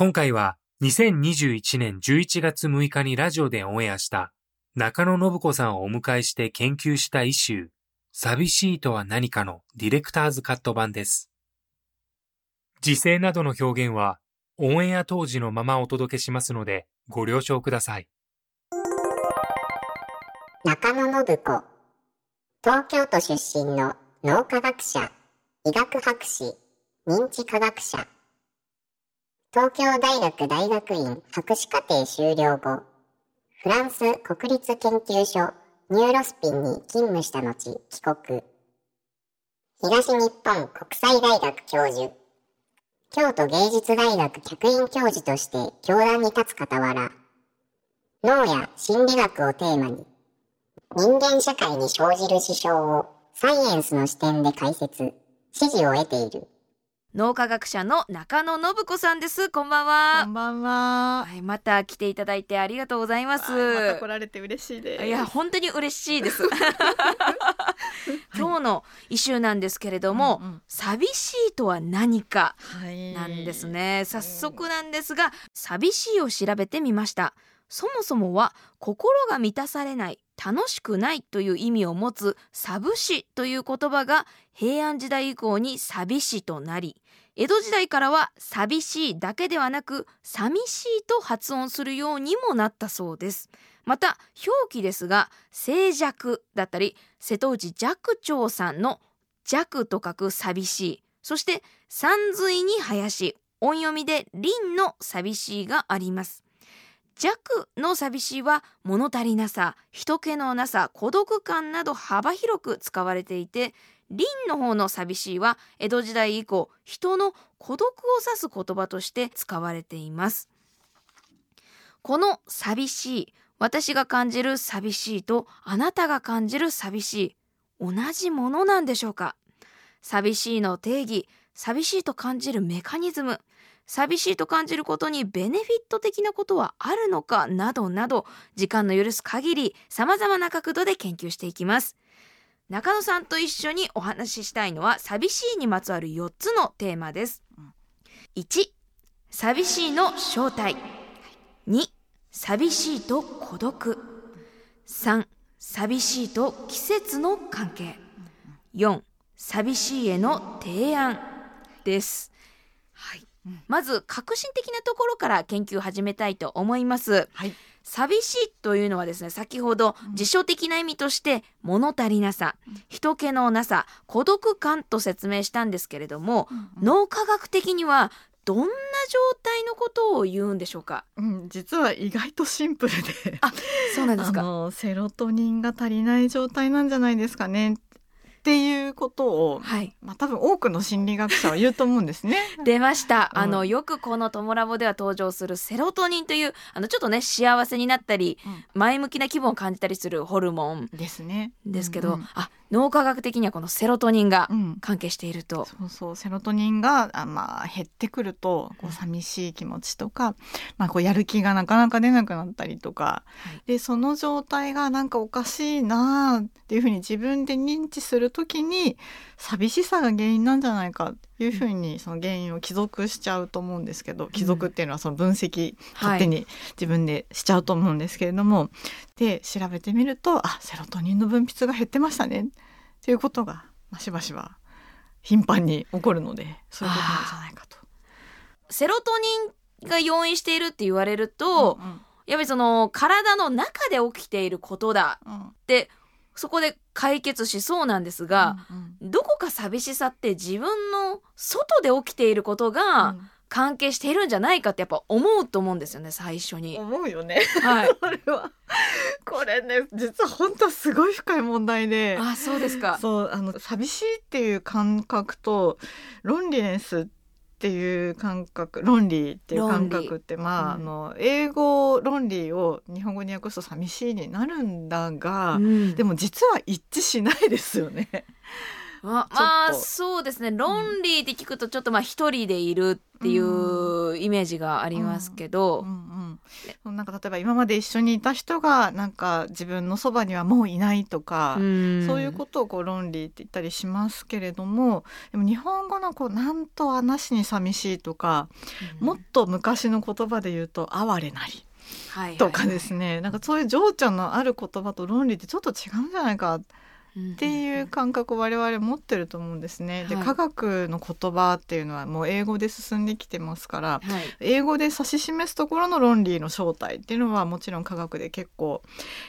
今回は2021年11月6日にラジオでオンエアした中野信子さんをお迎えして研究したイシュー寂しいとは何かのディレクターズカット版です。時勢などの表現はオンエア当時のままお届けしますのでご了承ください。中野信子東京都出身の脳科学者医学博士認知科学者東京大学大学院博士課程修了後フランス国立研究所ニューロスピンに勤務した後帰国東日本国際大学教授京都芸術大学客員教授として教壇に立つ傍ら脳や心理学をテーマに人間社会に生じる事象をサイエンスの視点で解説、支持を得ている。脳科学者の中野信子さんですこんばんはこんばんは。はい、また来ていただいてありがとうございます。はいまた来られて嬉しいです。いや本当に嬉しいです。今日のイシューなんですけれども、うんうん寂しいとは何かはいなんですね。早速なんですが、寂しいを調べてみました。そもそもは心が満たされない、楽しくないという意味を持つ寂しという言葉が平安時代以降に寂しとなり、江戸時代からは寂しいだけではなく寂しいと発音するようにもなったそうです。また表記ですが静寂だったり瀬戸内寂聴さんの寂と書く寂しいそして山水に林音読みで林の寂しいがあります。弱の寂しいは物足りなさ人気のなさ孤独感など幅広く使われていて林の方の寂しいは江戸時代以降人の孤独を指す言葉として使われています。この寂しい私が感じる寂しいとあなたが感じる寂しい同じものなんでしょうか？寂しいの定義寂しいと感じるメカニズム寂しいと感じることにベネフィット的なことはあるのかなどなど時間の許す限り様々な角度で研究していきます。中野さんと一緒にお話ししたいのは寂しいにまつわる4つのテーマです。1寂しいの正体。2寂しいと孤独。3寂しいと季節の関係。4寂しいへの提案ですはいまず革新的なところから研究を始めたいと思います。はい。寂しいというのはですね先ほど辞書的な意味として物足りなさ人気のなさ孤独感と説明したんですけれども、脳科学的にはどんな状態のことを言うんでしょうか？うん、実は意外とシンプルで。あそうなんですか。あのセロトニンが足りない状態なんじゃないですかね。っていうことを、はい。まあ多分多くの心理学者は言うと思うんですね。出ました、うん。あのよくこの「トモラボ」では登場するセロトニンというあのちょっとね幸せになったり、前向きな気分を感じたりするホルモンですね。ですけど、うん。あ脳科学的にはこのセロトニンがうん。関係していると、そうそうセロトニンがあ、まあ、減ってくるとこう寂しい気持ちとか、まあ、こうやる気がなかなか出なくなったりとか、はい。でその状態がなんかおかしいなあっていうふうに自分で認知するときに寂しさが原因なんじゃないかっていうふうにその原因を帰属しちゃうと思うんですけど帰属っていうのはその分析勝手に自分でしちゃうと思うんですけれども、で調べてみるとあセロトニンの分泌が減ってましたねっていうことが、まあ、しばしば頻繁に起こるのでそういうことなんじゃないかと。セロトニンが要因しているって言われると、うんやっぱりその体の中で起きていることだうんってそこで解決しそうなんですが、うんどこか寂しさって自分の外で起きていることがうん関係しているんじゃないかってやっぱ思うと思うんですよね最初に。思うよね。はい、これはこれね実は本当すごい深い問題で。あそうですか。そうあの寂しいっていう感覚とロンリネスっていう感覚論理っていう感覚ってまあ,、うんあの英語論理を日本語に訳すと寂しいになるんだが、うんでも実は一致しないですよね。まあそうですね。論理って聞くとちょっとまあ一人でいるっていうイメージがありますけど、うんうん、なんか例えば今まで一緒にいた人がなんか自分のそばにはもういないとか、うん。そういうことをこう論理って言ったりしますけれどもでも日本語のこう「なんとはなしに寂しい」とか、もっと昔の言葉で言うと「哀れなり」はいはいとかですね、なんかそういう情緒のある言葉と論理ってちょっと違うんじゃないかっていう感覚を我々持ってると思うんですね。ではい。科学の言葉っていうのはもう英語で進んできてますからはい。英語で指し示すところの論理の正体っていうのはもちろん科学で結構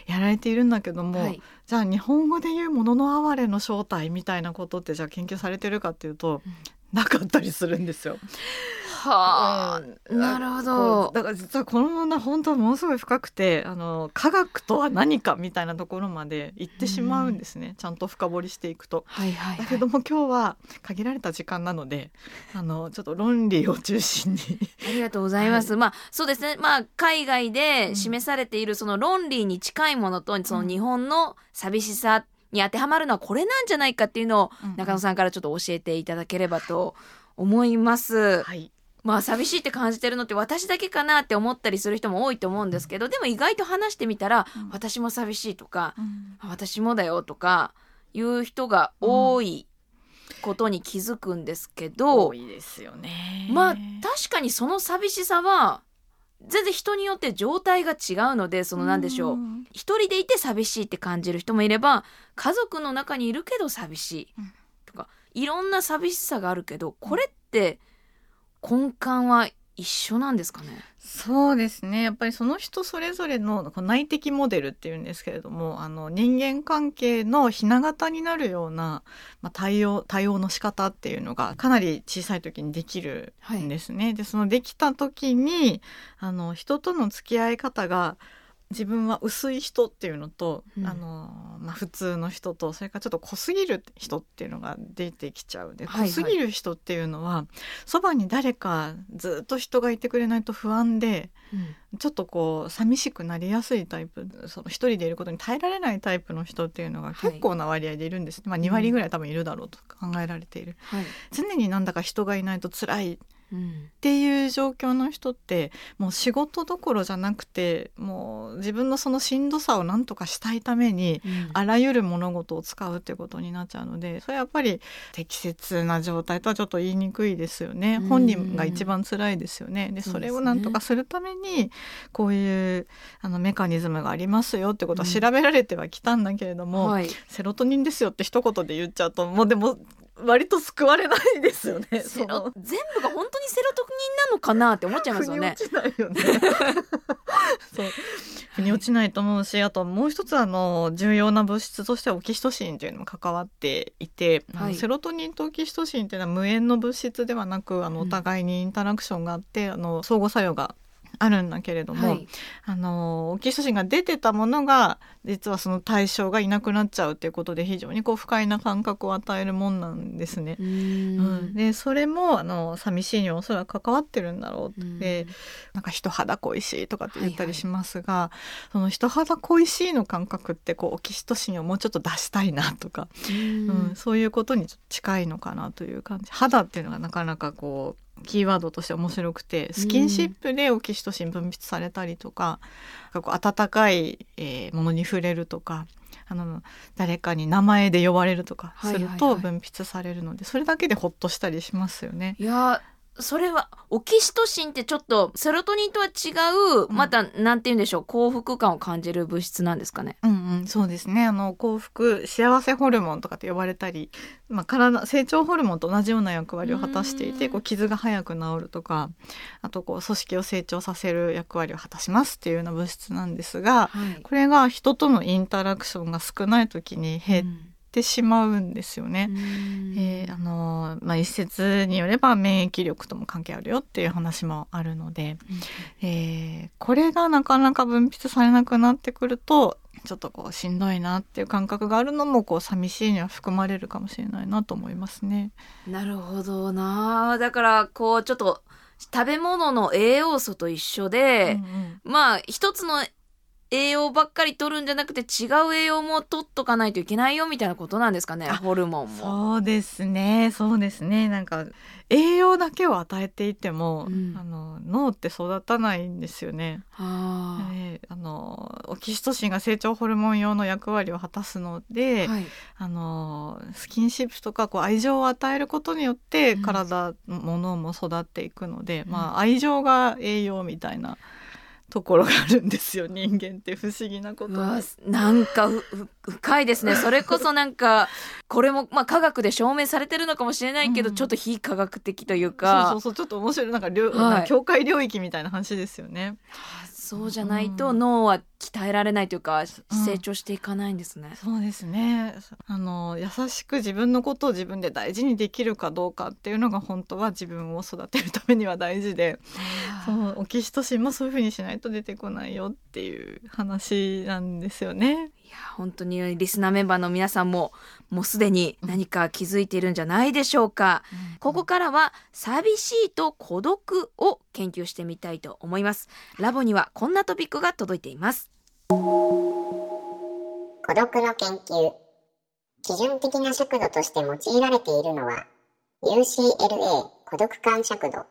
やられているんだけども、はい。じゃあ日本語で言うものの哀れの正体みたいなことってじゃあ研究されてるかっていうと、うんなかったりするんですよ。はあ、うん。なるほこどうだから実はこの問題本当はものすごい深くてあの科学とは何かみたいなところまで行ってしまうんですね、ちゃんと深掘りしていくと。はいはい、はい、だけども今日は限られた時間なのであのちょっと論理を中心に。ありがとうございます。まあそうですね。まあ海外で示されているその論理に近いものと、その日本の寂しさに当てはまるのはこれなんじゃないかっていうのを中野さんからちょっと教えていただければと思います。はい。まあ寂しいって感じてるのって私だけかなって思ったりする人も多いと思うんですけど、でも意外と話してみたら、うん。私も寂しいとか、うん。あ私もだよとかいう人が多いことに気づくんですけど、多いですよね。まあ確かにその寂しさは全然人によって状態が違うのでその何でしょう、ん。一人でいて寂しいって感じる人もいれば家族の中にいるけど寂しいうん。とかいろんな寂しさがあるけどこれって根幹は一緒なんですかね？そうですね。やっぱりその人それぞれの内的モデルっていうんですけれどもあの人間関係のひな形になるような、まあ、対応対応の仕方っていうのがかなり小さい時にできるんですね。でそのできた時にあの人との付き合い方が自分は薄い人っていうのと、うん。あのまあ、普通の人とそれからちょっと濃すぎる人っていうのが出てきちゃうで、はいはい。濃すぎる人っていうのはそばに誰かずっと人がいてくれないと不安でちょっとこう寂しくなりやすいタイプその一人でいることに耐えられないタイプの人っていうのが結構な割合でいるんですね、まあ、2割ぐらい多分いるだろうと考えられている、はい、常になんだか人がいないと辛いうんっていう状況の人ってもう仕事どころじゃなくてもう自分のそのしんどさを何とかしたいためにうん。あらゆる物事を使うってことになっちゃうのでそれはやっぱり適切な状態とはちょっと言いにくいですよね。うん。本人が一番辛いですよね。でそれを何とかするためにこういうあのメカニズムがありますよってことは調べられてはきたんだけれども、はい、セロトニンですよって一言で言っちゃうともうでも割と救われないですよね。全部が本当にセロトニンなのかなって思っちゃいますよね腑に。落ちないよね。そう腑に落ちないと思うしあともう一つあの重要な物質としてはオキシトシンというのも関わっていて、はいセロトニンとオキシトシンというのは無縁の物質ではなくあのうんお互いにインタラクションがあって、あの相互作用があるんだけれども、はい、あのオキシトシンが出てたものが実はその対象がいなくなっちゃうっていうことで非常にこう不快な感覚を与えるもんなんですね。ううん。ん。でそれもあの寂しいにはおそらく関わってるんだろうって、なんか人肌恋しいとかって言ったりしますが、その人肌恋しいの感覚ってこうオキシトシンをもうちょっと出したいなとか、うん。うん。そういうことに近いのかなという感じ。肌っていうのがなかなかこうキーワードとして面白くてスキンシップでオキシトシン分泌されたりとか,、こう温かい、えーものに触れるとかあの誰かに名前で呼ばれるとかすると分泌されるので、それだけでホッとしたりしますよね。いやそれはオキシトシンってちょっとセロトニンとは違う、うんまたなんて言うんでしょう幸福感を感じる物質なんですかね？うんうん、そうですね。あの幸福幸せホルモンとかって呼ばれたり、まあ、体成長ホルモンと同じような役割を果たしていてうん。こう傷が早く治るとかあとこう組織を成長させる役割を果たしますっていうような物質なんですがはい。これが人とのインタラクションが少ない時に減ってしまうんですよね。えーあのまあ、一説によれば免疫力とも関係あるよっていう話もあるので、えーこれがなかなか分泌されなくなってくるとちょっとこうしんどいなっていう感覚があるのもこう寂しいには含まれるかもしれないなと思いますね。なるほどなだからこうちょっと食べ物の栄養素と一緒で、うんまあ一つの栄養ばっかり取るんじゃなくて違う栄養も取っとかないといけないよみたいなことなんですかねあホルモンうんも。そうですね。そうですね。なんか栄養だけを与えていても、うん。あの脳って育たないんですよね。あ。えーあのオキシトシンが成長ホルモン用の役割を果たすので、ーはい。あのスキンシップとかこう愛情を与えることによってうん。体ものも育っていくので、うん。まあ愛情が栄養みたいなところがあるんですよ人間って不思議なこと。なんか深いですね。それこそなんかこれもまあ科学で証明されてるのかもしれないけど、うん。ちょっと非科学的というそうかそうそう。ちょっと面白い。なんか領、はい。なんか境界領域みたいな話ですよね。そうじゃないとうん。脳は鍛えられないというか、うん。成長していかないんですね。そうですね。あの優しく自分のことを自分で大事にできるかどうかっていうのが本当は自分を育てるためには大事でそうオキシトシンもそういうふうにしないと出てこないよっていう話なんですよね。いや本当にリスナーメンバーの皆さんももうすでに何か気づいているんじゃないでしょうか。ここからは寂しいと孤独を研究してみたいと思います。ラボにはこんなトピックが届いています。孤独の研究。基準的な尺度として用いられているのは UCLA 孤独感尺度。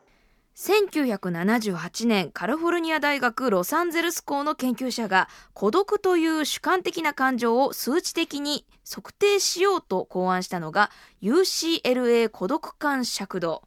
1978年カリフォルニア大学ロサンゼルス校の研究者が孤独という主観的な感情を数値的に測定しようと考案したのが UCLA 孤独感尺度、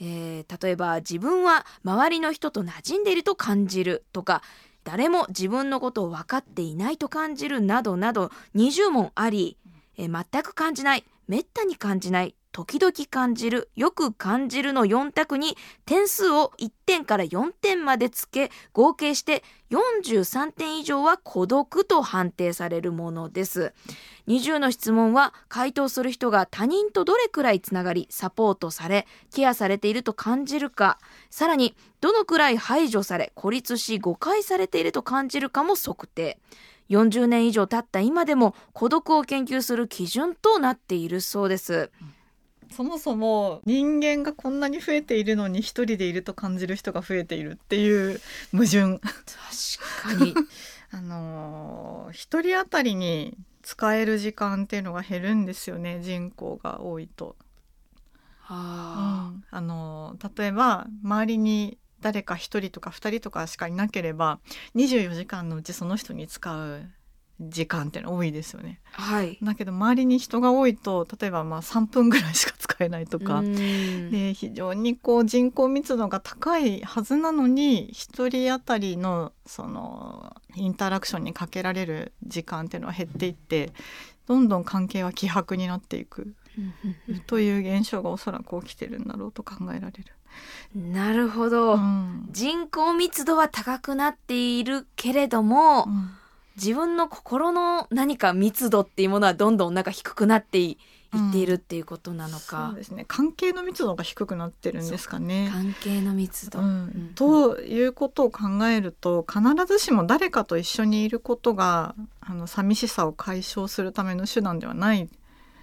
えー例えば自分は周りの人と馴染んでいると感じるとか誰も自分のことを分かっていないと感じるなどなど20問あり、えー全く感じないめったに感じない時々感じるよく感じるの4択に点数を1点から4点までつけ合計して43点以上は孤独と判定されるものです。20の質問は回答する人が他人とどれくらいつながりサポートされケアされていると感じるか。さらにどのくらい排除され孤立し誤解されていると感じるかも測定。40年以上経った今でも孤独を研究する基準となっているそうです。そもそも人間がこんなに増えているのに一人でいると感じる人が増えているっていう矛盾。確かに あのー一人当たりに使える時間っていうのが減るんですよね人口が多いと。あうんあのー例えば周りに誰か一人とか二人とかしかいなければ24時間のうちその人に使う時間っていうの多いですよね。ーはい。だけど周りに人が多いと例えばまあ3分ぐらいしか使えないとか。うん。で非常にこう人口密度が高いはずなのに1人当たりのそのインタラクションにかけられる時間っていうのは減っていってどんどん関係は希薄になっていく。という現象がおそらく起きてるんだろうと考えられる。なるほど、うん。人口密度は高くなっているけれども、うん自分の心の何か密度っていうものはどんどんなんか低くなってい,、っているっていうことなのそかうですね。関係の密度が低くなってるんですかね。関係の密度、ううんん、ということを考えると必ずしも誰かと一緒にいることがあの寂しさを解消するための手段ではない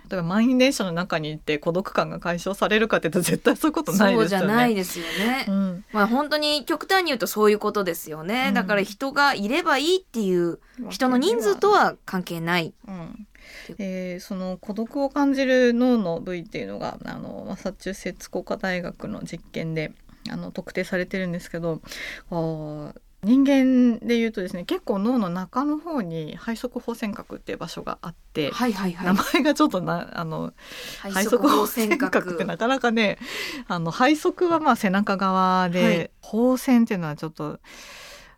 例えば満員電車の中にいて孤独感が解消されるかっていうと絶対そういうことないそうじですよね。ゃないですよね、うん。まあ本当に極端に言うとそういうことですよね、うん。だから人がいればいいっていう人の人数とは関係ない。うん。えーその孤独を感じる脳の部位っていうのがあのマサチューセッツ工科大学の実験であの特定されてるんですけどあー人間で言うとですね結構脳の中の方に背側方尖閣っていう場所があって、はいはいはい名前がちょっとなあの背側方尖閣ってなかなかねあの背側はまあ背中側で、はい方線っていうのはちょっと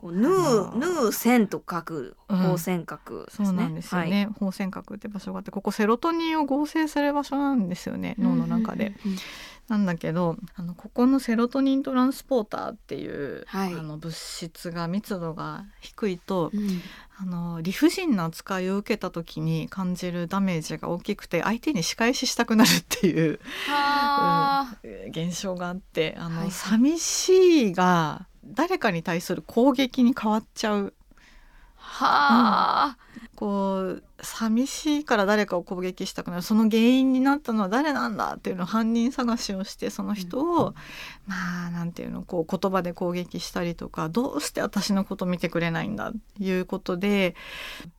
ヌーヌー線と書くうん方線閣ですね。そうなんですよね、方尖閣って場所があってここセロトニンを合成する場所なんですよねはい。脳の中で。うんうんうんなんだけどあのここのセロトニントランスポーターっていう、はい。あの物質が密度が低いと、うん。あの理不尽な扱いを受けた時に感じるダメージが大きくて相手に仕返ししたくなるっていう、はあ、えー現象があってあの、はい。寂しいが誰かに対する攻撃に変わっちゃう。はあ、こう寂しいから誰かを攻撃したくなるその原因になったのは誰なんだっていうのを犯人探しをしてその人を、まあなんていうのこう言葉で攻撃したりとかどうして私のこと見てくれないんだっていうことで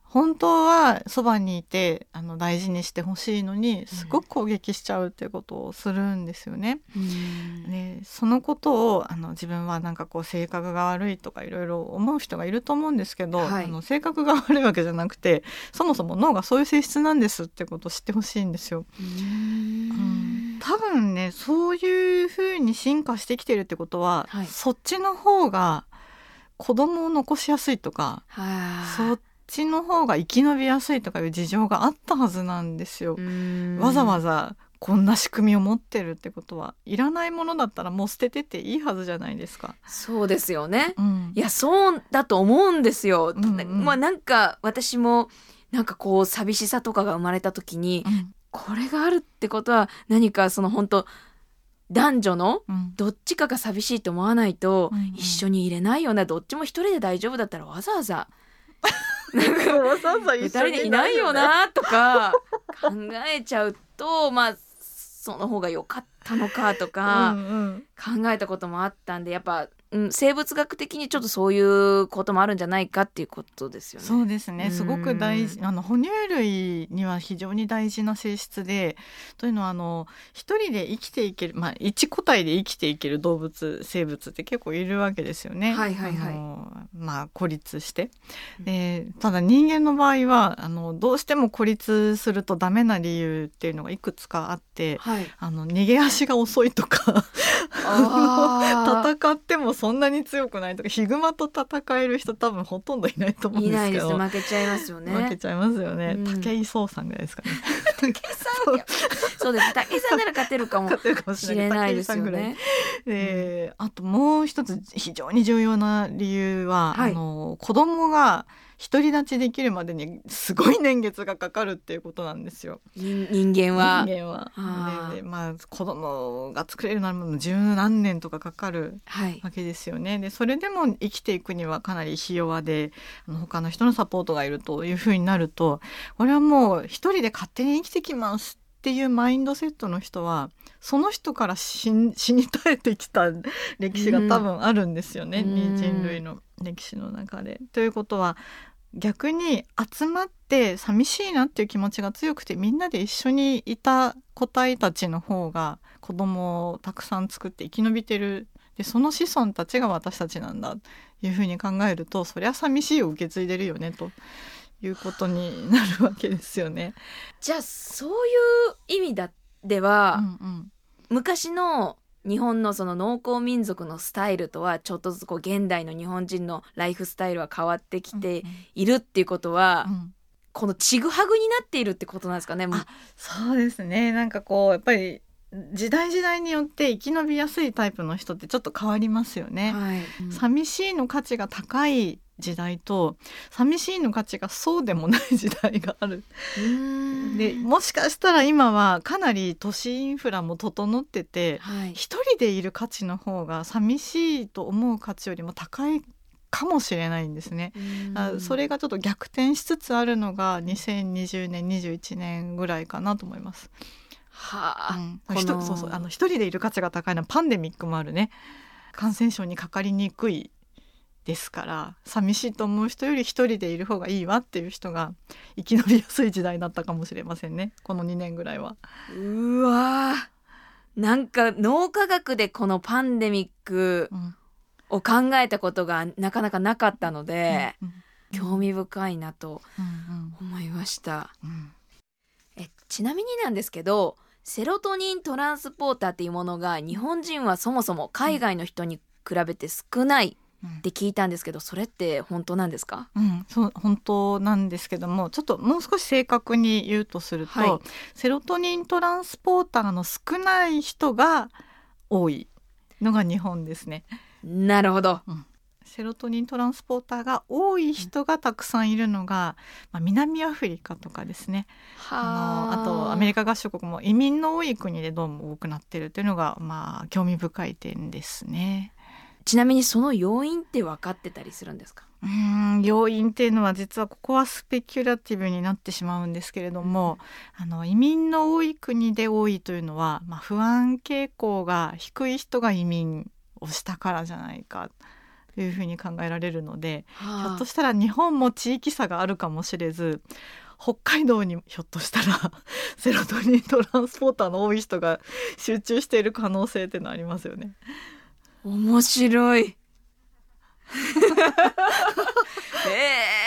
本当はそばにいてあの大事にしてほしいのにすごく攻撃しちゃうっていうことをするんですよね。うん。でそのことをあの自分はなんかこう性格が悪いとかいろいろ思う人がいると思うんですけど、はい。あの性格が悪いわけじゃなくてそもそも脳がそういう性質なんですってことを知ってほしいんですよ。うん多分ねそういうふうに進化してきてるってことは、はいそっちの方が子供を残しやすいとかはあ、そっちの方が生き延びやすいとかいう事情があったはずなんですよ。わざわざざこんな仕組みを持ってるってことはいらないものだったらもう捨ててっていいはずじゃないですか。そうですよね。うんいやそうだと思うんですよ。うんうんまあなんか私もなんかこう寂しさとかが生まれた時にうん。これがあるってことは何かその本当男女のうん。どっちかが寂しいと思わないとうんうん。一緒に入れないよね、どっちも一人で大丈夫だったらわざわざ 二人でいないよなとか考えちゃうとまあその方が良かったのかとかうんうん。考えたこともあったんでやっぱ、うん、生物学的にちょっとそういうこともあるんじゃないかっていうことですよね。そうですね。すごく大事うあの哺乳類には非常に大事な性質でというのはあの一人で生きていける、まあ、一個体で生きていける動物生物って結構いるわけですよね。はいはいはい。あのまあ孤立して。でただ人間の場合はあのどうしても孤立するとダメな理由っていうのがいくつかあってはい、あの逃げ足が遅いとか 戦ってもそんなに強くないとかヒグマと戦える人多分ほとんどいないと思うんいないですけどね。負けちゃいますよね。負けちゃいますよね、うん。武井壮さんぐらいですかね。武井さん そう。です。武井さんなら勝てるかも勝てるかもししれないですよね。であともう一つ非常に重要な理由は、はい。あの子供が独り立ちできるまでにすごい年月がかかるっていうことなんですよ。人人間は人間はまあ子供が作れるならもう十何年とかかかるはいわけですよね。でそれでも生きていくにはかなりひ弱であの他の人のサポートがいるというふうになるとこれはもう一人で勝手に生きてきますっていうマインドセットの人はその人から死に 絶えてきた歴史が多分あるんですよね、うん。人類の歴史の中で。ということは逆に集まって寂しいなっていう気持ちが強くてみんなで一緒にいた個体たちの方が子供をたくさん作って生き延びてる。でその子孫たちが私たちなんだ。というふうに考えるとそりゃ寂しいを受け継いでるよねということになるわけですよね。じゃあそういう意味だでは、うんうん昔の日本のその農耕民族のスタイルとはちょっとずつこう現代の日本人のライフスタイルは変わってきているっていうことは、うんこのちぐはぐになっているってことなんですかね。あそうですねなんかこうやっぱり時代時代によって生き延びやすいタイプの人ってちょっと変わりますよね。はい、寂しいの価値が高い時代と寂しいの価値がそうでもない時代がある。うんでもしかしたら今はかなり都市インフラも整っててはい、一人でいる価値の方が寂しいと思う価値よりも高いかもしれないんですね。あそれがちょっと逆転しつつあるのが2020年21年ぐらいかなと思います。はあ、うんそうそうあの一人でいる価値が高いのはパンデミックもあるね感染症にかかりにくいですから寂しいと思う人より一人でいる方がいいわっていう人が生き延びやすい時代だったかもしれませんね。この2年ぐらいは。うわー。なんか脳科学でこのパンデミックうん。を考えたことがなかなかなかったので、うん興味深いなとうん思いました。うんうん。えちなみになんですけどセロトニントランスポーターっていうものが日本人はそもそも海外の人に比べて少ないうんって聞いたんですけどそれって本当なんですか？うん、そう本当なんですけどもちょっともう少し正確に言うとすると、はい。セロトニントランスポーターの少ない人が多いのが日本ですね。なるほど。セロトニントランスポーターが多い人がたくさんいるのが、まあ、南アフリカとかですね。あ。のあとアメリカ合衆国も移民の多い国でどうも多くなってるっていうのがまあ興味深い点ですね。ちなみにその要因って分かってたりするんですか？うーん要因っていうのは実はここはスペキュラティブになってしまうんですけれども、あの移民の多い国で多いというのは、まあ、不安傾向が低い人が移民をしたからじゃないかというふうに考えられるので、ひょっとしたら日本も地域差があるかもしれず北海道にひょっとしたら セロトニントランスポーターの多い人が集中している可能性っていうのはありますよね。面白い。え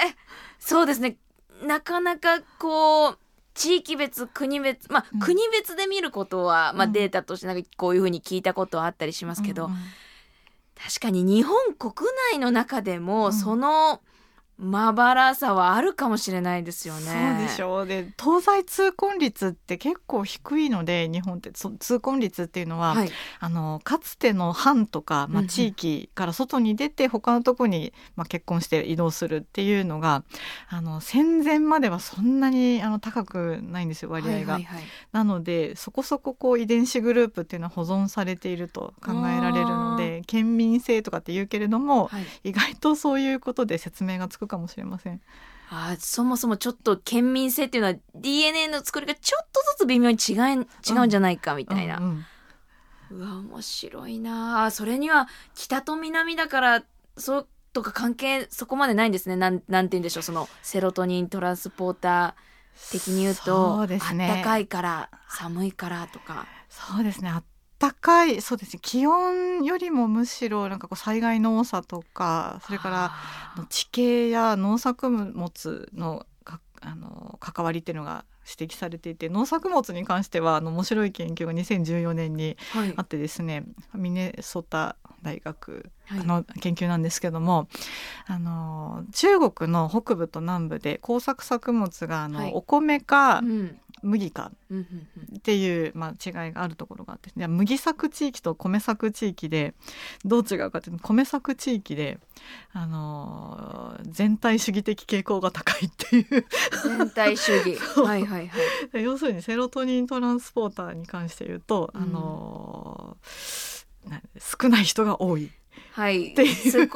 えそうですね。なかなかこう地域別国別まあ、うん。国別で見ることは、まあ、うん。データとしてなんかこういうふうに聞いたことはあったりしますけど、うんうん。確かに日本国内の中でも、うん。そのまばらさはあるかもしれないですよね。そうでしょう。で東西通婚率って結構低いので日本ってそ通婚率っていうのは、はい、あのかつての藩とか、まあ、地域から外に出て他のとこに、まあ、結婚して移動するっていうのがあの戦前まではそんなにあの高くないんですよ割合が。なのでそこそここう遺伝子グループっていうのは保存されていると考えられるので県民性とかって言うけれども、はい。意外とそういうことで説明がつくかもしれません。あーそもそもちょっと県民性っていうのは DNA の作りがちょっとずつ微妙に違い違うんじゃないかみたいな。うんうんうわ面白いな。あそれには北と南だからそうとか関係そこまでないんですね。なんなんて言うんでしょう。そのセロトニントランスポーター的に言うとそうですね。あったかいから寒いからとか。そうですね。あったかいそうですね気温よりもむしろなんかこう災害の多さとかそれから地形や農作物のかあの関わりっていうのが指摘されていて農作物に関してはあの面白い研究が2014年にあってですねミネソタ大学はい。の研究なんですけども、あの中国の北部と南部で耕作作物があの、はい。お米かうん麦かうんうんうん。っていう、まあ、違いがあるところがあって。いや麦作地域と米作地域でどう違うかというと米作地域で、あのー全体主義的傾向が高いっていう。全体主義。はいはいはい。要するにセロトニントランスポーターに関して言うと、うんあのーな少ない人が多いはい。っていう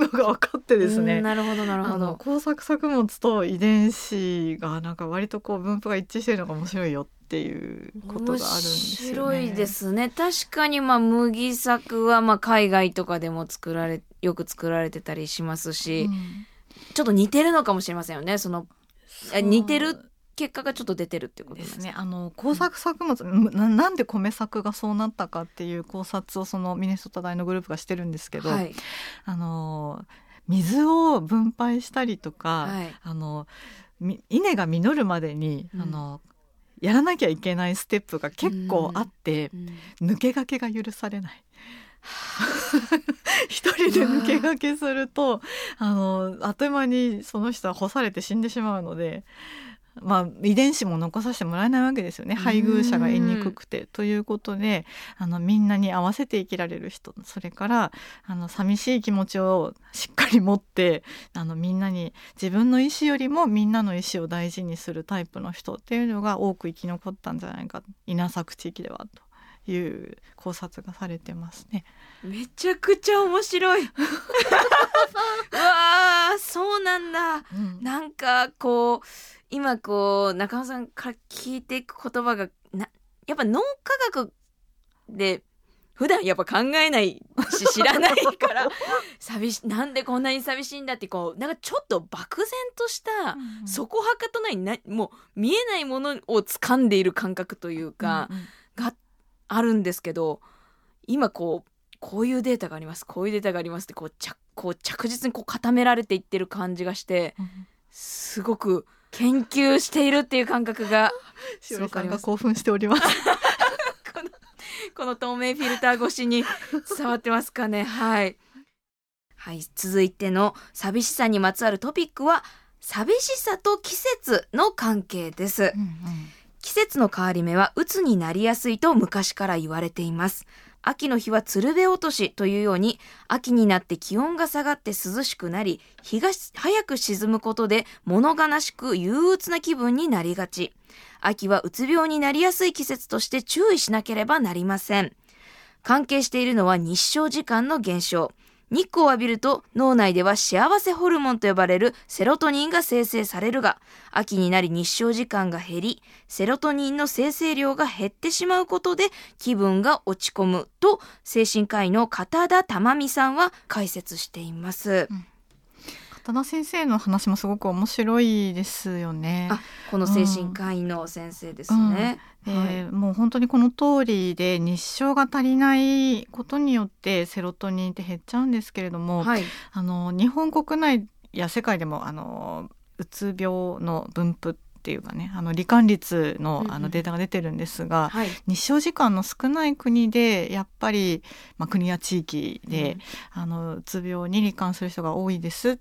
のが分かってですね。うんなるほどなるほど。工作作物と遺伝子がなんか割とこう分布が一致してるのが面白いよっていうことがあるんですよね。面白いですね。確かにまあ麦作はまあ海外とかでも作られよく作られてたりしますし、うん。ちょっと似てるのかもしれませんよね。そのあ似てる結果がちょっと出てるっていうことでですすね。あの工作作物、ななんで米作がそうなったかっていう考察をそのミネソタ大のグループがしてるんですけど、はい。あの水を分配したりとか、はい。あのみ稲が実るまでに、うん。あのやらなきゃいけないステップが結構あって、うん。抜け駆けが許されない。一人で抜け駆けするとあのあっという間にその人は干されて死んでしまうので、まあ、遺伝子も残させてもらえないわけですよね。配偶者が得にくくて。ということであのみんなに合わせて生きられる人。それからあの寂しい気持ちをしっかり持ってあのみんなに自分の意思よりもみんなの意思を大事にするタイプの人っていうのが多く生き残ったんじゃないか。稲作地域ではという考察がされてますね。めちゃくちゃ面白い。うわあ、そうなんだ。なんかこう今こう中野さんから聞いていく言葉がなやっぱ脳科学で普段やっぱ考えないし知らないから 寂しなんでこんなに寂しいんだってこうなんかちょっと漠然とした、そこはかとないなもう見えないものを掴んでいる感覚というか、うんうんあるんですけど今こうこういうデータがありますこういうデータがありますってこう着こう着実にこう固められていってる感じがしてすごく研究しているっていう感覚がしおりさんが興奮しております。このこの透明フィルター越しに伝わってますかねはい。はい、続いての寂しさにまつわるトピックは寂しさと季節の関係です。季節の変わり目は鬱になりやすいと昔から言われています。秋の日は鶴瓶落としというように秋になって気温が下がって涼しくなり日が早く沈むことで物悲しく憂鬱な気分になりがち。秋はうつ病になりやすい季節として注意しなければなりません。関係しているのは日照時間の減少。日光を浴びると脳内では幸せホルモンと呼ばれるセロトニンが生成されるが、秋になり日照時間が減り、セロトニンの生成量が減ってしまうことで気分が落ち込むと精神科医の片田珠美さんは解説しています。片田先生の話もすごく面白いですよね。あ、この精神科医の先生ですね。えはいーもう本当にこの通りで日照が足りないことによってセロトニンって減っちゃうんですけれども、はい。あの日本国内や世界でもあのうつ病の分布っていうかねあの罹患率のうんうんあのデータが出てるんですが、はい。日照時間の少ない国でやっぱり、まあ、国や地域で、あのうつ病に罹患する人が多いですっ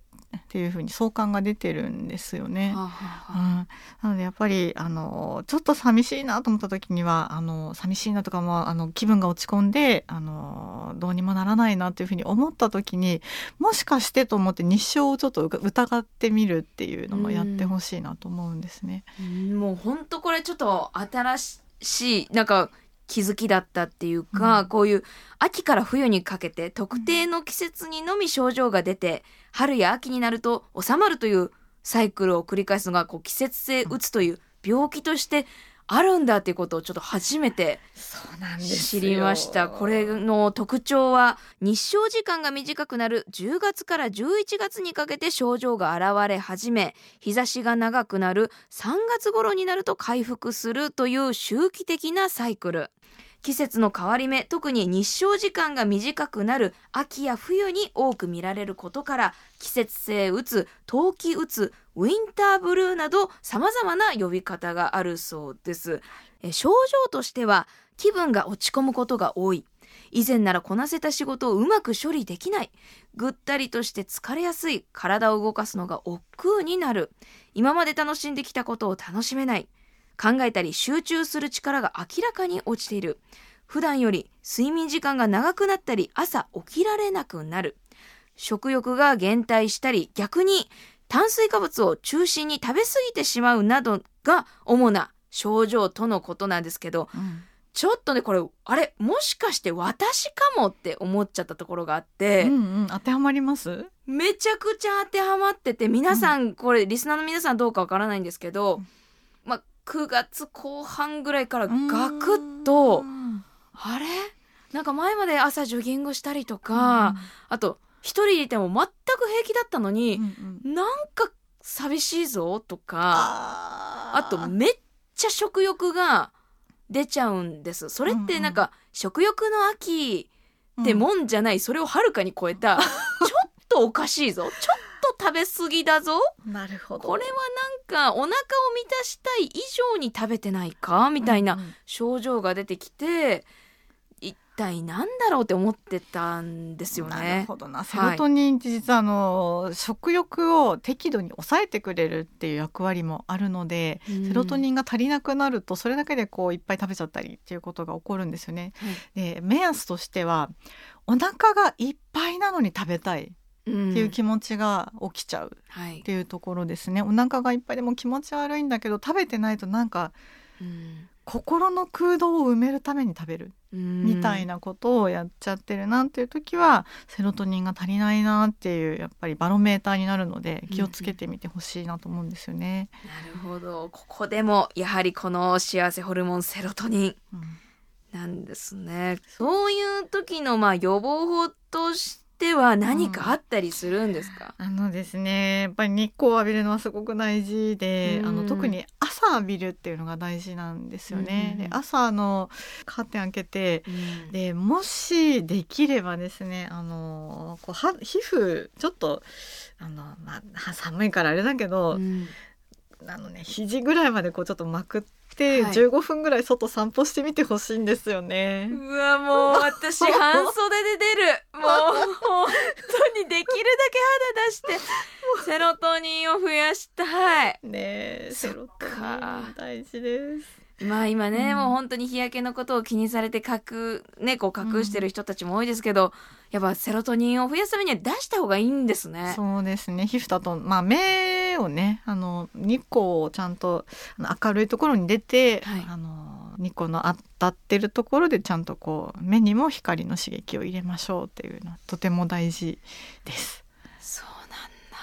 ていうふうに相関が出てるんですよね。はあはあうはあん、なのでやっぱりあのちょっと寂しいなと思った時にはあの寂しいなとか、まあ、あの気分が落ち込んであのどうにもならないなっていうふうに思った時にもしかしてと思って日照をちょっと疑ってみるっていうのもやってほしいなと思うんですね。うんもう本当これちょっと新しいなんか気づきだったっていうか、うん。こういう秋から冬にかけて特定の季節にのみ症状が出て、春や秋になると収まるというサイクルを繰り返すのがこう季節性うつという病気としてあるんだっていうことをちょっと初めて知りました。これの特徴は日照時間が短くなる10月から11月にかけて症状が現れ始め、日差しが長くなる3月頃になると回復するという周期的なサイクル。季節の変わり目、特に日照時間が短くなる秋や冬に多く見られることから、季節性うつ、冬季うつ、ウィンターブルーなど様々な呼び方があるそうです。症状としては、気分が落ち込むことが多い。以前ならこなせた仕事をうまく処理できない。ぐったりとして疲れやすい。体を動かすのが億劫になる。今まで楽しんできたことを楽しめない。考えたり集中する力が明らかに落ちている。普段より睡眠時間が長くなったり朝起きられなくなる。食欲が減退したり逆に炭水化物を中心に食べ過ぎてしまうなどが主な症状とのことなんですけど、うんちょっとねこれあれもしかして私かもって思っちゃったところがあって、うんうん、当てはまります？めちゃくちゃ当てはまってて皆さん、これリスナーの皆さんどうかわからないんですけど、うんまあ9月後半ぐらいからガクッとうん。あれ？なんか前まで朝ジョギングしたりとか、あと一人いても全く平気だったのうんにう、ん。なんか寂しいぞとかああとめっちゃ食欲が出ちゃうんです。それってなんか、食欲の秋ってもんじゃない、それをはるかに超えた ちょっとおかしいぞ。ちょっと食べ過ぎだぞ。なるほど。これはなんかお腹を満たしたい以上に食べてないか？みたいなうんうん。症状が出てきて一体なんだろうって思ってたんですよなるね。ほどな。セロトニンって実はあの、食欲を適度に抑えてくれるっていう役割もあるので、うん。セロトニンが足りなくなるとそれだけでこういっぱい食べちゃったりっていうことが起こるんですよね。で目安としてはお腹がいっぱいなのに食べたいっうんていう気持ちが起きちゃう。はい。っていうところですね。お腹がいっぱいでも気持ち悪いんだけど食べてないとなんかうん。心の空洞を埋めるために食べる。みたいなことをやっちゃってるなっていう時はセロトニンが足りないなっていうやっぱりバロメーターになるので気をつけてみてほしいなと思うんですよね。なるほど。ここでもやはりこの幸せホルモンセロトニン。うん。なんですね。そういう時のまあ予防法としては何かあったりするんですか、あのですねやっぱり日光を浴びるのはすごく大事で、うん。あの特に朝朝浴びるっていうのが大事なんですよね。うん。うんで朝あのカーテン開けてうん。でもしできればですねあのこうは皮膚ちょっとあの、まあ、は寒いからあれだけど、うん。あのね肘ぐらいまでこうちょっとまくって、はい。15分ぐらい外散歩してみてほしいんですよね。うわもう 私半袖で出る。もう本当にできるだけ肌出して セロトニンを増やしたい。ねセロトニン大事です。まあ今ね、うん。もう本当に日焼けのことを気にされて隠,、ね、こう隠してる人たちも多いですけど、やっぱセロトニンを増やすためには出した方がいいんですね。そうですね皮膚だと、まあ、目をねあの日光をちゃんと明るいところに出て、はいあの日光の当たってるところでちゃんとこう目にも光の刺激を入れましょうっていうのはとても大事です。そうなんだ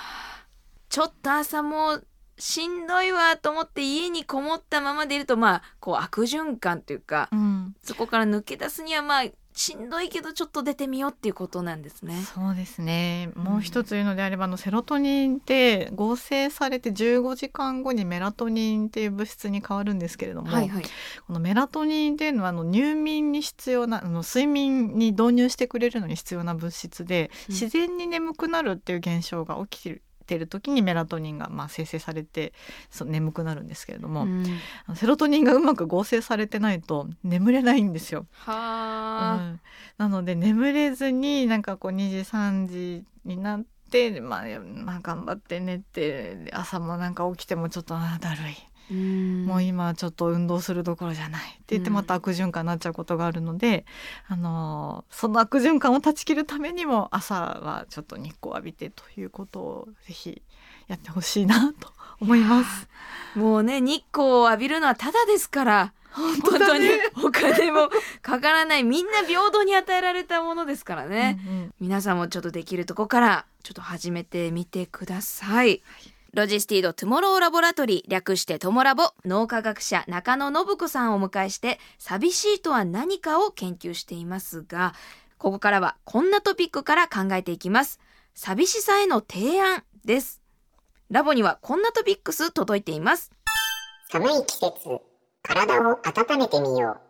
ちょっと朝もうしんどいわと思って家にこもったままでいるとまあこう悪循環というか、うん、そこから抜け出すにはまあしんどいけどちょっと出てみようっていうことなんですね。そうですねもう一つ言うのであれば、あのセロトニンって合成されて15時間後にメラトニンっていう物質に変わるんですけれども、はいはい。このメラトニンっていうのはあの入眠に必要なあの睡眠に導入してくれるのに必要な物質で、うん自然に眠くなるっていう現象が起きてる時にメラトニンがまあ生成されてそう眠くなるんですけれども、うんセロトニンがうまく合成されてないと眠れないんですよ。はあ、うんなので眠れずになんかこう2時3時になって、まあ、まあ頑張って寝て朝もなんか起きてもちょっとあーだるい。うん。もう今ちょっと運動するどころじゃないって言ってうん。また悪循環になっちゃうことがあるので、あのーその悪循環を断ち切るためにも朝はちょっと日光浴びてということをぜひやってほしいなと思います。もうね日光を浴びるのはただですから本本当に。お金もかからない。みんな平等に与えられたものですからね、うんうん。皆さんもちょっとできるとこからちょっと始めてみてください。ロジスティードトゥモローラボラトリー略してトモラボ。脳科学者中野信子さんをお迎えして寂しいとは何かを研究していますがここからはこんなトピックから考えていきます。寂しさへの提案です。ラボにはこんなトピックス届いています。寒い季節、体を温めてみよう。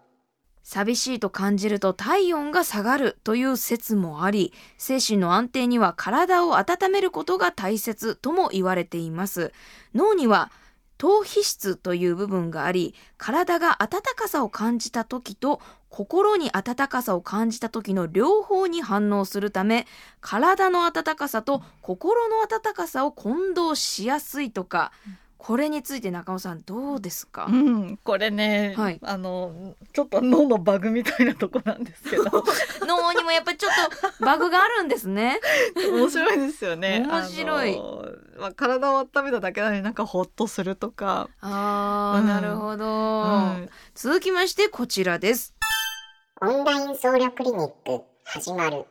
寂しいと感じると体温が下がるという説もあり精神の安定には体を温めることが大切とも言われています。脳には頭皮質という部分があり体が温かさを感じた時と心に温かさを感じた時の両方に反応するため体の温かさと心の温かさを混同しやすいとかこれについて中尾さんどうですか、うん、これね、はいあのちょっと脳のバグみたいなとこなんですけど 脳にもやっぱりちょっとバグがあるんですね。面白いですよね。面白いまあ、体を温めただけなのになんかホッとするとか、あー、うんなるほど、うん続きましてこちらです。オンライン僧侶クリニック始まる。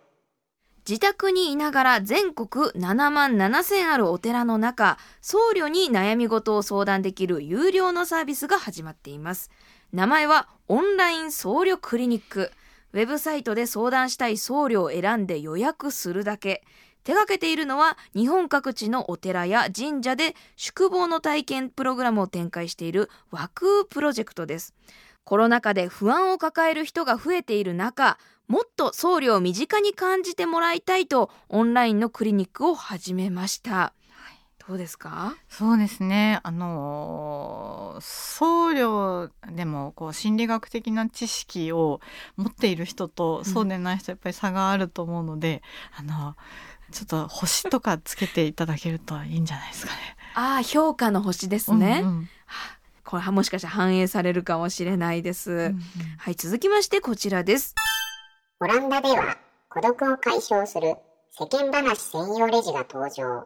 自宅にいながら全国7万7千あるお寺の中、僧侶に悩み事を相談できる有料のサービスが始まっています。名前はオンライン僧侶クリニック。ウェブサイトで相談したい僧侶を選んで予約するだけ。手掛けているのは日本各地のお寺や神社で宿坊の体験プログラムを展開している和空プロジェクトです。コロナ禍で不安を抱える人が増えている中、もっと僧侶を身近に感じてもらいたいとオンラインのクリニックを始めました。どうですか？そうですね。あの僧侶でもこう心理学的な知識を持っている人とそうでない人やっぱり差があると思うので、あのちょっと星とかつけていただけるといいんじゃないですかね。ああ、評価の星ですね。うんうんこれはもしかしたら反映されるかもしれないです。うんうんはい、続きましてこちらです。オランダでは孤独を解消する世間話専用レジが登場。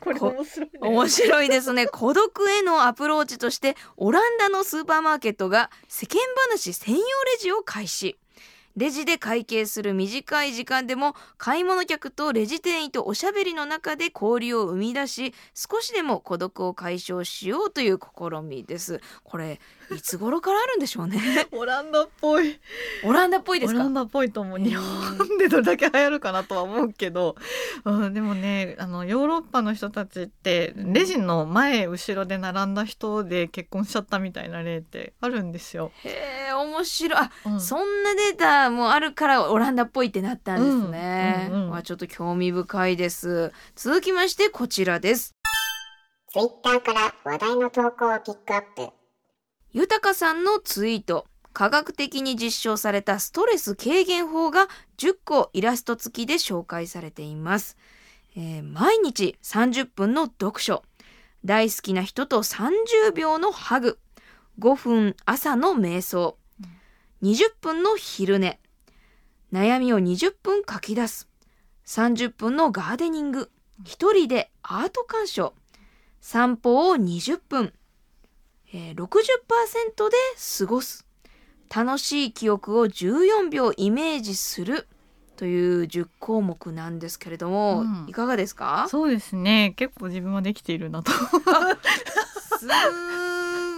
これ面白いね。面白いですね。孤独へのアプローチとして、オランダのスーパーマーケットが世間話専用レジを開始。レジで会計する短い時間でも買い物客とレジ店員とおしゃべりの中で交流を生み出し少しでも孤独を解消しようという試みですこれいつ頃からあるんでしょうね。オランダっぽい。オランダっぽいですか？オランダっぽいと思う。日本でどれだけ流行るかなとは思うけど、うん、でもねあのヨーロッパの人たちってレジの前後ろで並んだ人で結婚しちゃったみたいな例ってあるんですよ。へえ面白い。あ、うん。そんなデータもあるからオランダっぽいってなったんですね、うんうんうんわちょっと興味深いです。続きましてこちらです。ツイッターから話題の投稿をピックアップ。豊さんのツイート。科学的に実証されたストレス軽減法が10個イラスト付きで紹介されています、えー毎日30分の読書。大好きな人と30秒のハグ。5分朝の瞑想。20分の昼寝。悩みを20分書き出す。30分のガーデニング。一人でアート鑑賞。散歩を20分。えー60%で過ごす楽しい記憶を14秒イメージするという10項目なんですけれども、うん。いかがですか？そうですね。結構自分はできているなと。す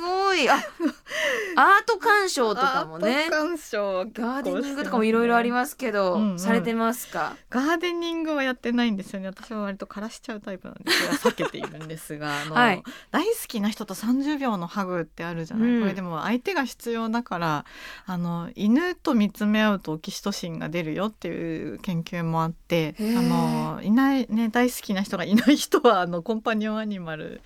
ごい。あアート鑑賞とかもね。鑑賞ガーデニングとかもいろいろありますけど、うんうん。されてますか？ガーデニングはやってないんですよね。私は割と枯らしちゃうタイプなんでそれは避けているんですがはい。大好きな人と30秒のハグってあるじゃない、うん。これでも相手が必要だからあの犬と見つめ合うとオキシトシンが出るよっていう研究もあってあのいないね大好きな人がいない人はあのコンパニオンアニマル、えー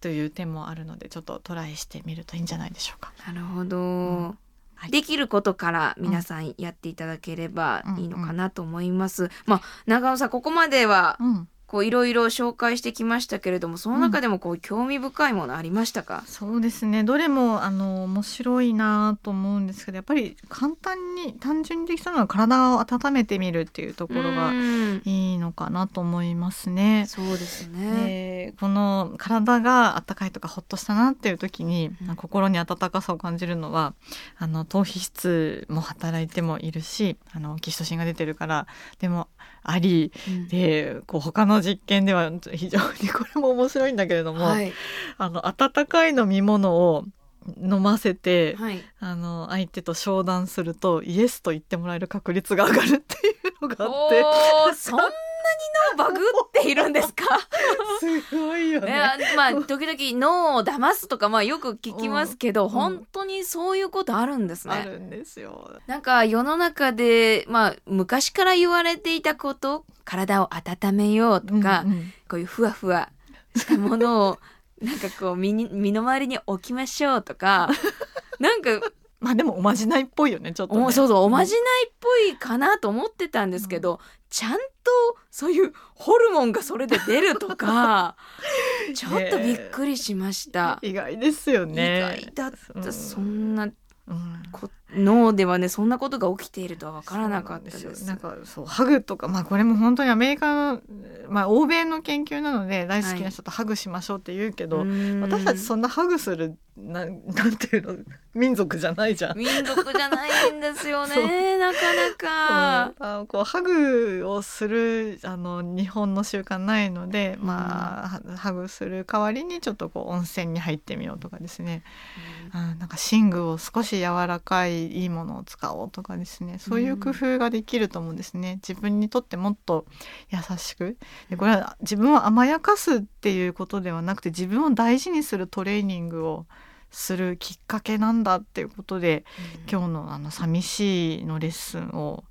という点もあるのでちょっとトライしてみるといいんじゃないでしょうか。なるほど、はい。できることから皆さんやっていただければいいのかなと思います、まあ長尾さんここまではうんこういろいろ紹介してきましたけれどもその中でもこう興味深いものありましたか、そうですね。どれもあの面白いなと思うんですけどやっぱり簡単に単純にできたのは体を温めてみるっていうところがうん。いいのかなと思いますね。そうですね。でこの体が温かいとかほっとしたなっていう時に、うん。心に温かさを感じるのはあの頭皮質も働いてもいるしあのオキシトシンが出てるからでもありうん。でこう他の実験では非常にこれも面白いんだけれども、はい。あの温かい飲み物を飲ませて、はい。あの相手と商談するとイエスと言ってもらえる確率が上がるっていうのがあって。そんなに脳バグっているんですか？すごいよいね。やまあ時々脳を騙すとかまあよく聞きますけど、ん本当にそういうことあるんですね。あるんですよ。なんか世の中でまあ昔から言われていたこと体を温めようとか、うんうんこういうふわふわしたものを なんかこう身に身の回りに置きましょうとか なんかまあでもおまじないっぽいよねちょっと、ね。おそうそうおまじないっぽいかなと思ってたんですけど、ちゃんとそういうホルモンがそれで出るとか ちょっとびっくりしました。意外ですよね。意外だった、うんそんなうんこ脳ではねそんなことが起きているとは分からなかったです。なんかそうハグとかまあこれも本当にアメリカのまあ欧米の研究なので大好きな人とハグしましょうって言うけど、私たちそんなハグするな なんていうの民族じゃないじゃん。民族じゃないんですよね なかなか。うんこうハグをするあの日本の習慣ないので、まあはハグする代わりにちょっとこう温泉に入ってみようとかですね、うん、なんか寝具を少し柔らかいいいものを使おうとかですね。そういう工夫ができると思うんですね。自分にとってもっと優しく。でこれは自分を甘やかすっていうことではなくて自分を大事にするトレーニングをするきっかけなんだっていうことで今日のあの寂しいのレッスンを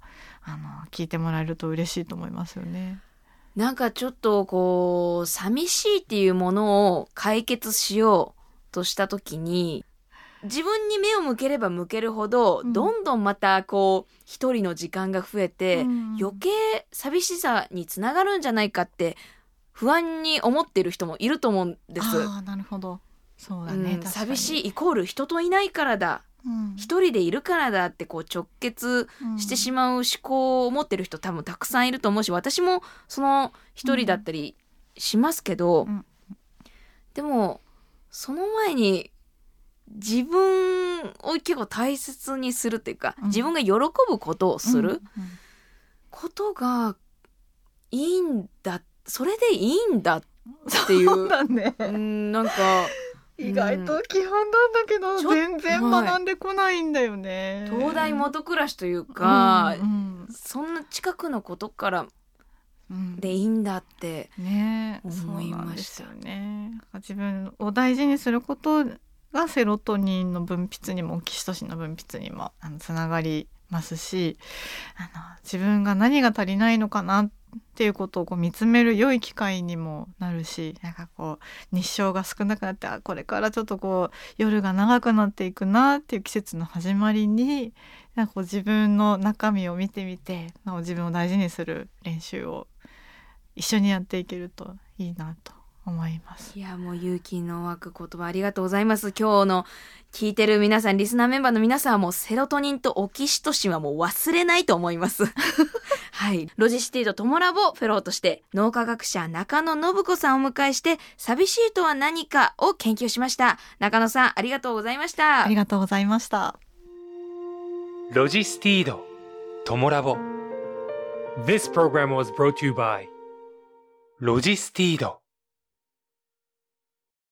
あの聞いてもらえると嬉しいと思いますよね。なんかちょっとこう寂しいっていうものを解決しようとした時に自分に目を向ければ向けるほど、うん。どんどんまたこう一人の時間が増えて、うん。余計寂しさにつながるんじゃないかって不安に思っている人もいると思うんです。ああなるほど。そうだね。うん、寂しいイコール人といないからだ。うん。一人でいるからだってこう直結してしまう思考を持ってる人多分たくさんいると思うし私もその一人だったりしますけど、うん。でもその前に自分を結構大切にするっていうか、うん。自分が喜ぶことをするうん。うん。ことがいいんだそれでいいんだっていう。そうだね。うんなんか意外と基本なんだけど、ちょ全然学んでこないんだよね。東大元暮らしというか、うんそんな近くのことからうん。でいいんだってね思いました。そうなんですよね。自分を大事にすることがセロトニンの分泌にもオキシトシンの分泌にもあのつながりますしあの自分が何が足りないのかなっていうことをこう見つめる良い機会にもなるしなんかこう日照が少なくなってあこれからちょっとこう夜が長くなっていくなっていう季節の始まりになんかこう自分の中身を見てみてなお自分を大事にする練習を一緒にやっていけるといいなと思います。いやもう勇気の湧く言葉ありがとうございます今日の聞いてる皆さんリスナーメンバーの皆さんはもうセロトニンとオキシトシンはもう忘れないと思います はいロジスティードトモラボフェローとして脳科学者中野信子さんをお迎えして寂しいとは何かを研究しました中野さんありがとうございましたありがとうございました。ロジスティード、トモラボ。This program was brought to you by ロジスティード。